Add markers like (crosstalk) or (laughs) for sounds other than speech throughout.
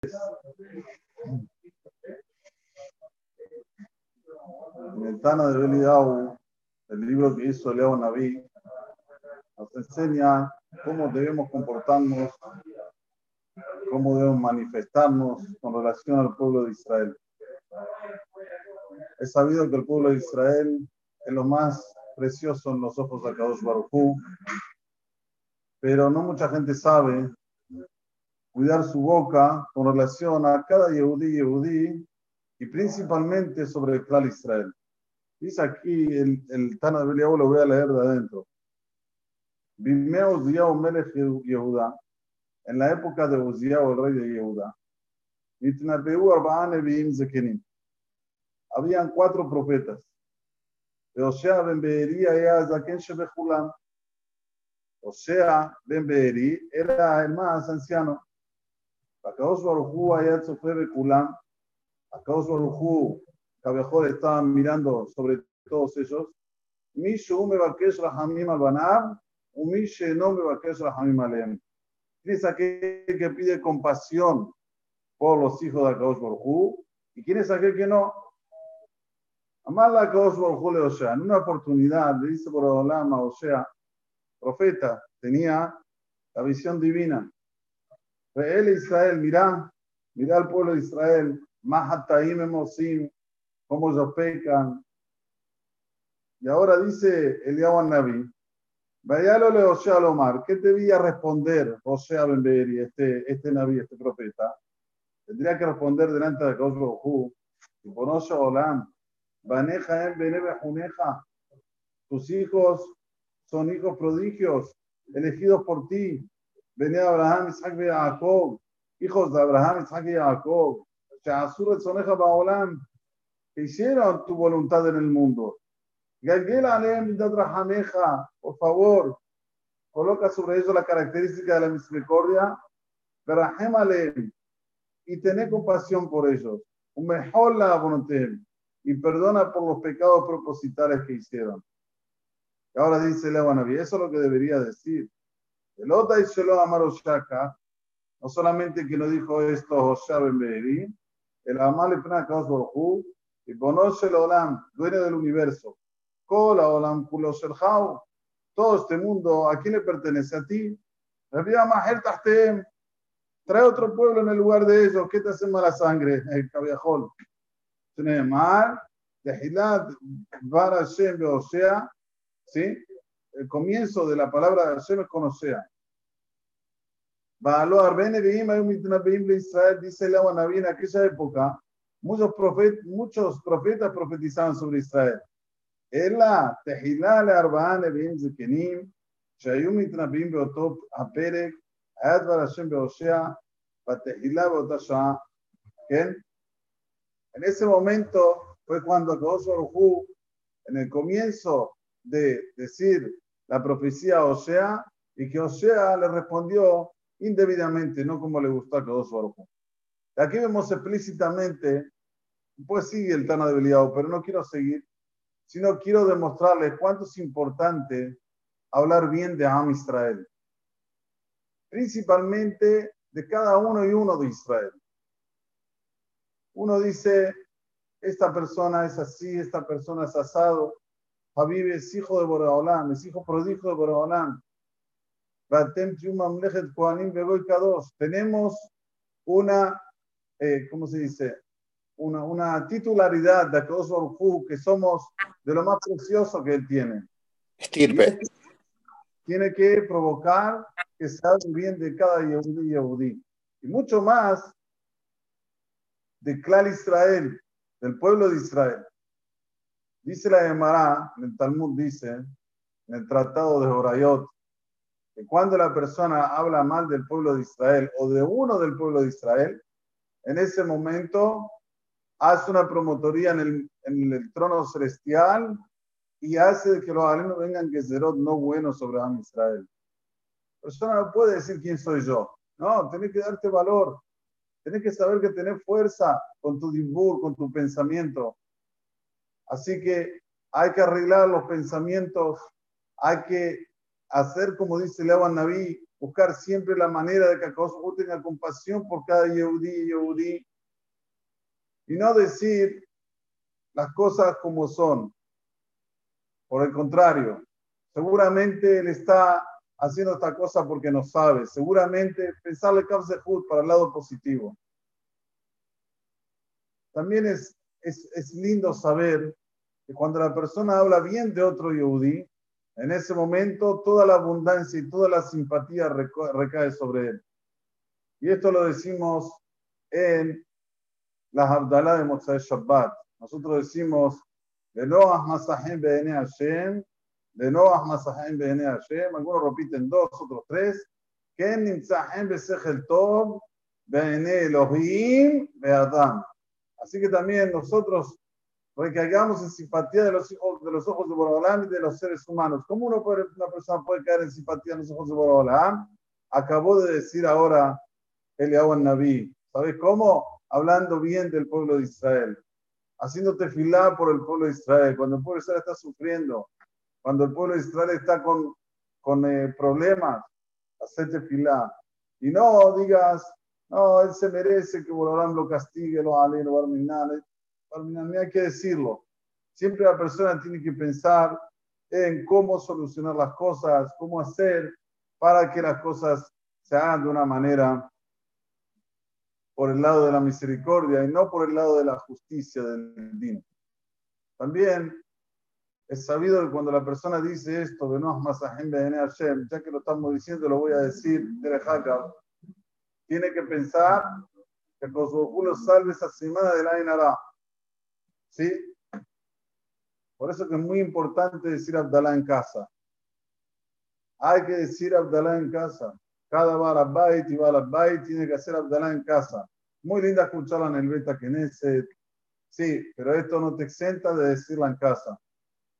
En el Tana de Beliau, el libro que hizo Leo Naví, nos enseña cómo debemos comportarnos, cómo debemos manifestarnos con relación al pueblo de Israel. Es sabido que el pueblo de Israel es lo más precioso en los ojos de Kadosh Baruj pero no mucha gente sabe cuidar su boca con relación a cada Yehudi Yehudi y principalmente sobre el clan Israel. Dice aquí el, el Tana de lo voy a leer de adentro. Melech Yehuda, en la época de Uziyahu, el rey de Yehuda, habían cuatro profetas. Osea ben Beeri era Zaken ben Beeri era el más anciano. Akaos Baruchu Ayat Sofe Bekulam. Akaos Baruchu, Cabejor estaba mirando sobre todos ellos. Mishu Mebakesh Rahamim al Umishe no Mebakesh Rahamim Alem. ¿Quién es aquel que pide compasión por los hijos de Akaos Baruchu? ¿Y quién es aquel que no? Amala Kaos o sea, en una oportunidad le dice por Olama, o sea, profeta, tenía la visión divina. Él Israel, mira, mira al pueblo de Israel, Mahataim Emosim, cómo ellos pecan. Y ahora dice Eliyahu Nabi, Vayalo le Osea Lomar, ¿qué debía responder Osea Ben este, este Nabi, este profeta? Tendría que responder delante de Kaos Baruj y por Olam, Baneja en Tus hijos son hijos prodigios, elegidos por ti. Vene Abraham, Isaac y Jacob, hijos de Abraham, Isaac y Jacob. Que hicieron tu voluntad en el mundo. Por favor, coloca sobre ellos la característica de la misericordia. Y tener compasión por ellos. Mejor la voluntad y perdona por los pecados propositales que hicieron. Ahora dice León eso es lo que debería decir. El Ota y Shelo Amaroshaka, no solamente que no dijo esto José Ben Beeri, el Amal Epna Borjú, y conoce el Olam, dueño del universo. Kola Olam Kulo todo este mundo, ¿a quién le pertenece? A ti. Trae otro pueblo en el lugar de ellos. ¿Qué te hace mala sangre? (laughs) El cabiajol. Mar, Tehilat Bar Hashem Osea, ¿sí? El comienzo de la palabra Hashem es con Osea. Baalo Arbene Beim Ayum de Israel, dice el agua en aquella época, muchos, profet, muchos profetas profetizaban sobre Israel. Ela Tehilá le Arbaan Beim Zekenim, שהיו מתנבאים באותו הפרק, היה דבר השם בהושע, בתחילה באותה שעה, כן? En ese momento fue cuando Hu, en el comienzo de decir la profecía a Osea, y que Osea le respondió indebidamente, no como le gustó a Hu. Aquí vemos explícitamente, pues sigue el Tana de Beliao, pero no quiero seguir, sino quiero demostrarles cuánto es importante hablar bien de Am Israel, principalmente de cada uno y uno de Israel uno dice, esta persona es así, esta persona es asado. Habib es hijo de Boraholam, es hijo prodigio de Boraholam. Tenemos una, eh, ¿cómo se dice? Una, una titularidad de Akadosh que somos de lo más precioso que él tiene. Estirpe. Tiene que provocar que se hable bien de cada Yehudi y Yehudi. Y mucho más de Clar Israel, del pueblo de Israel. Dice la Gemara, en el Talmud dice, en el Tratado de Horayot, que cuando la persona habla mal del pueblo de Israel o de uno del pueblo de Israel, en ese momento hace una promotoría en el, trono celestial y hace que los alumnos vengan que serot no bueno sobre Am Israel. La persona no puede decir quién soy yo. No, tiene que darte valor. Tienes que saber que tenés fuerza con tu dibur, con tu pensamiento. Así que hay que arreglar los pensamientos, hay que hacer como dice León Naví, buscar siempre la manera de que Akadosh tenga compasión por cada Yehudi y Yehudi y no decir las cosas como son. Por el contrario, seguramente él está haciendo esta cosa porque no sabe. Seguramente pensarle Kapsehut para el lado positivo. También es, es, lindo saber que cuando la persona habla bien de otro Yehudi, en ese momento toda la abundancia y toda la simpatía recae sobre él. Y esto lo decimos en la Abdalá de Motzai Shabbat. Nosotros decimos, de Noah Masahim Bene Hashem, de Noah Masahim Bene Hashem, algunos repiten dos, otros tres, Ken Nimzahem Besechel Tov, Bene Elohim, Beadam. Así que también nosotros recaigamos en simpatía de los, de los ojos de Borolam y de los seres humanos. ¿Cómo uno puede, una persona puede caer en simpatía en los ojos de Borolam? Acabó de decir ahora Eliyahu Naví. ¿Sabes cómo? Hablando bien del pueblo de Israel. Haciéndote filar por el pueblo de Israel. Cuando el pueblo de Israel está sufriendo, cuando el pueblo de Israel está con, con eh, problemas, hacete filar. Y no digas, no, él se merece que Borolam lo castigue, lo ale, lo barminale ni hay que decirlo. Siempre la persona tiene que pensar en cómo solucionar las cosas, cómo hacer para que las cosas se hagan de una manera por el lado de la misericordia y no por el lado de la justicia del din. También es sabido que cuando la persona dice esto, de ya que lo estamos diciendo, lo voy a decir, tiene que pensar que su culo salve esa semana de la Inara. ¿Sí? Por eso que es muy importante decir Abdalá en casa. Hay que decir Abdalá en casa. Cada Barabait y Barabait tiene que hacer Abdalá en casa. Muy linda escucharla en el Beta Knesset. Sí, pero esto no te exenta de decirla en casa.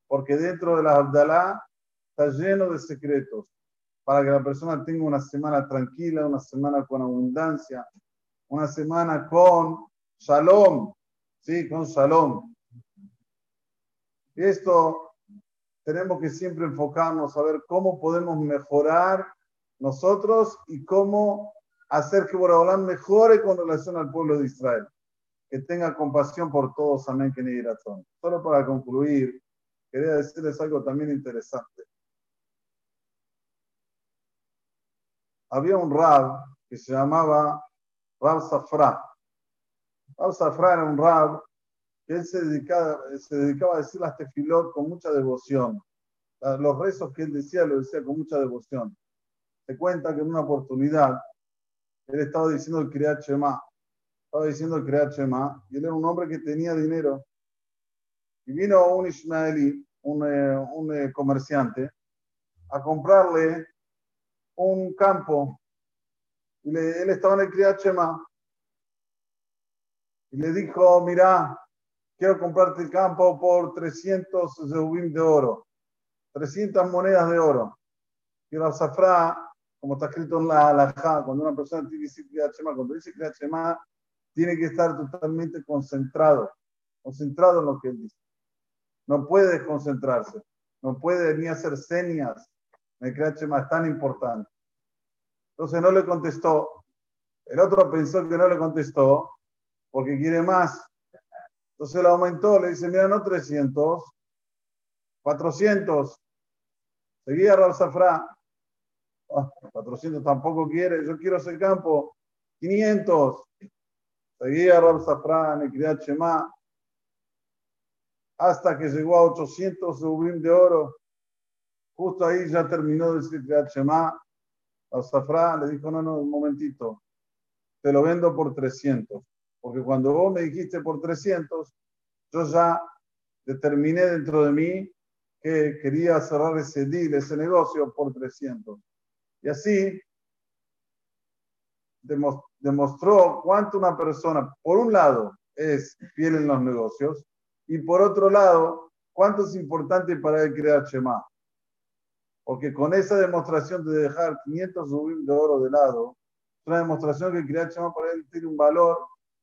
Porque dentro de la Abdalá está lleno de secretos para que la persona tenga una semana tranquila, una semana con abundancia, una semana con shalom, ¿sí? Con Shalom. Esto tenemos que siempre enfocarnos a ver cómo podemos mejorar nosotros y cómo hacer que Boraholam mejore con relación al pueblo de Israel. Que tenga compasión por todos, amén, que ni. Solo para concluir, quería decirles algo también interesante. Había un rab que se llamaba Rab Safra. Rab Safra era un rab que él se dedicaba, se dedicaba a decir las tefilot con mucha devoción. Los rezos que él decía, lo decía con mucha devoción. Se cuenta que en una oportunidad él estaba diciendo el Kriyat Shema. Estaba diciendo el Kriyat Shema y él era un hombre que tenía dinero. Y vino un ismaelí, un, eh, un eh, comerciante, a comprarle un campo. Y él estaba en el Kriyat Shema y le dijo, mira, quiero comprarte el campo por 300 zeubim de oro, 300 monedas de oro. Y la zafra, como está escrito en la halajá, cuando una persona tiene decir cuando dice Shema, tiene que estar totalmente concentrado, concentrado en lo que él dice. No puede desconcentrarse, no puede ni hacer señas. Shema es tan importante. Entonces no le contestó. El otro pensó que no le contestó porque quiere más. Entonces le aumentó, le dice, mira, no 300, 400. Seguía Raúl Zafra. 400 tampoco quiere, yo quiero ese campo. 500. Seguía Zafra en el Shema. Hasta que llegó a 800 subim de oro. Justo ahí ya terminó de decir Shema. Raúl Zafra le dijo, no, no, un momentito. Te lo vendo por 300. Porque cuando vos me dijiste por 300, yo ya determiné dentro de mí que quería cerrar ese deal, ese negocio por 300. Y así demostró cuánto una persona, por un lado, es fiel en los negocios y por otro lado, cuánto es importante para él crear Shema. Porque con esa demostración de dejar 500 rubíes de oro de lado, es una demostración que crear Shema para él tiene un valor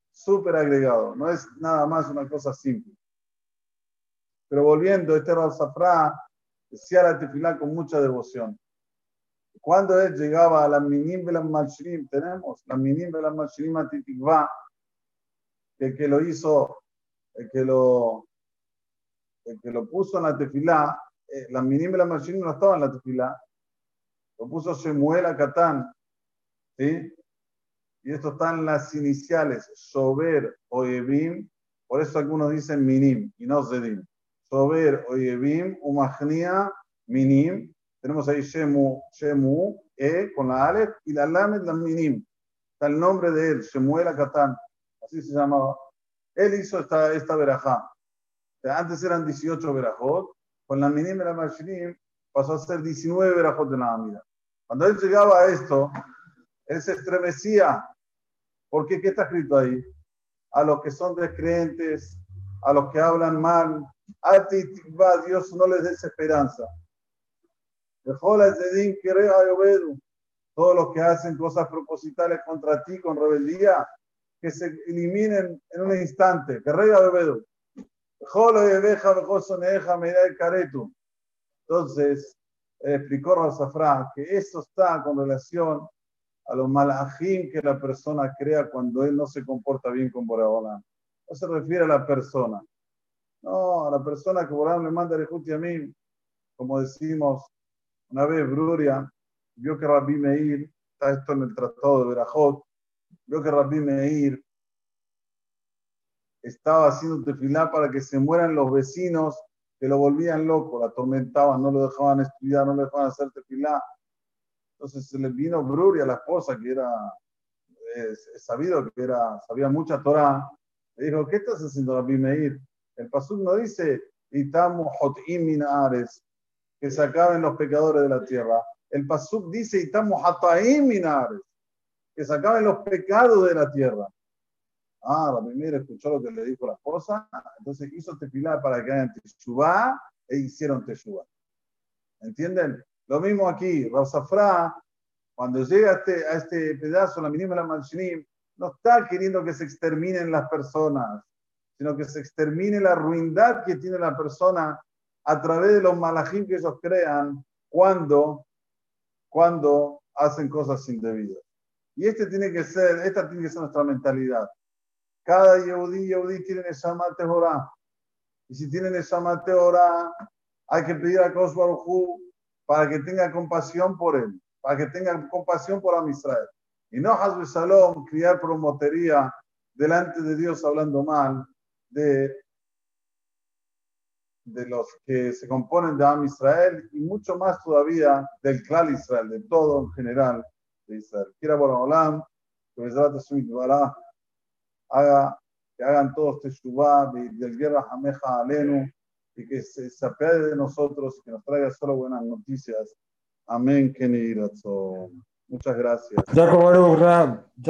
súper agregado, no es nada más una cosa simple. Pero volviendo, este Rav Safra decía la tefilá con mucha devoción. Cuando él llegaba a la minim la malshirim, tenemos la minim la malshirim atitikva, el que lo hizo, el que lo, el que lo puso en la tefilá, eh, la minim de la malshirim no estaba en la tefilá, lo puso Shemuel Akatán, ¿sí? Y esto está en las iniciales, Sober o Evim, por eso algunos dicen Minim y no Zedim. Sober o Evim, Umachnia, Minim, tenemos ahí Shemu, Shemu, E con la Aleph y la Lamed, la Minim. Está el nombre de él, Shemuel Akatán, así se llamaba. Él hizo esta, esta verajá. Antes eran 18 verajot, con la Minim y la Mashinim pasó a ser 19 verajot de la. Cuando él llegaba a esto, él se estremecía. Porque ¿qué está escrito ahí? A los que son descreentes, a los que hablan mal, a ti, Dios no les des esperanza. Todos los que hacen cosas propositales contra ti con rebeldía, que se eliminen en un instante. Que rey Entonces, explicó Rosafra que eso está con relación a los malajim que la persona crea cuando él no se comporta bien con Boraholam. No se refiere a la persona. No, a la persona que Boraholam le manda el a mí, como decimos, una vez Bruria vio que Rabbi Meir, está esto en el tratado de Berajot, vio que Rabbi Meir estaba haciendo tefilá para que se mueran los vecinos que lo volvían loco, lo atormentaban, no lo dejaban estudiar, no lo dejaban hacer tefilá. Entonces se le vino Bruri a la esposa, que era es, sabido que era, sabía mucha Torah. Le dijo, ¿qué estás haciendo, Rabbi Meir? El pasuk no dice, Itamu hot'im que se acaben los pecadores de la tierra. El pasuk dice, Itamu hata'im minares, que se acaben los pecados de la tierra. Ah, la primera escuchó lo que le dijo la esposa, entonces hizo tefilá para que hagan teshuvá e hicieron teshuvá. ¿Entienden? Lo mismo aquí, Rosafra, cuando llega a este, a este pedazo, la mínima la Malshinim, no está queriendo que se exterminen las personas, sino que se extermine la ruindad que tiene la persona a través de los malajim que ellos crean cuando, cuando hacen cosas indebidas. Y este tiene que ser, esta tiene que ser nuestra mentalidad. Cada Yehudi, Yehudi tiene Neshama Tehorá. Y si tiene Neshama Tehorá, hay que pedir a Kosh para que tenga compasión por él, para que tenga compasión por Amisrael. Y no Hazbe Salom criar promotería delante de Dios hablando mal de, de los que se componen de Am Israel y mucho más todavía del clan Israel, de todo en general de Israel. Quiera Olam, que haga, que hagan todos Teshuvah del guerra Jameja Alenu y que se, se de nosotros y que nos traiga solo buenas noticias. Amén, Kenny Muchas gracias.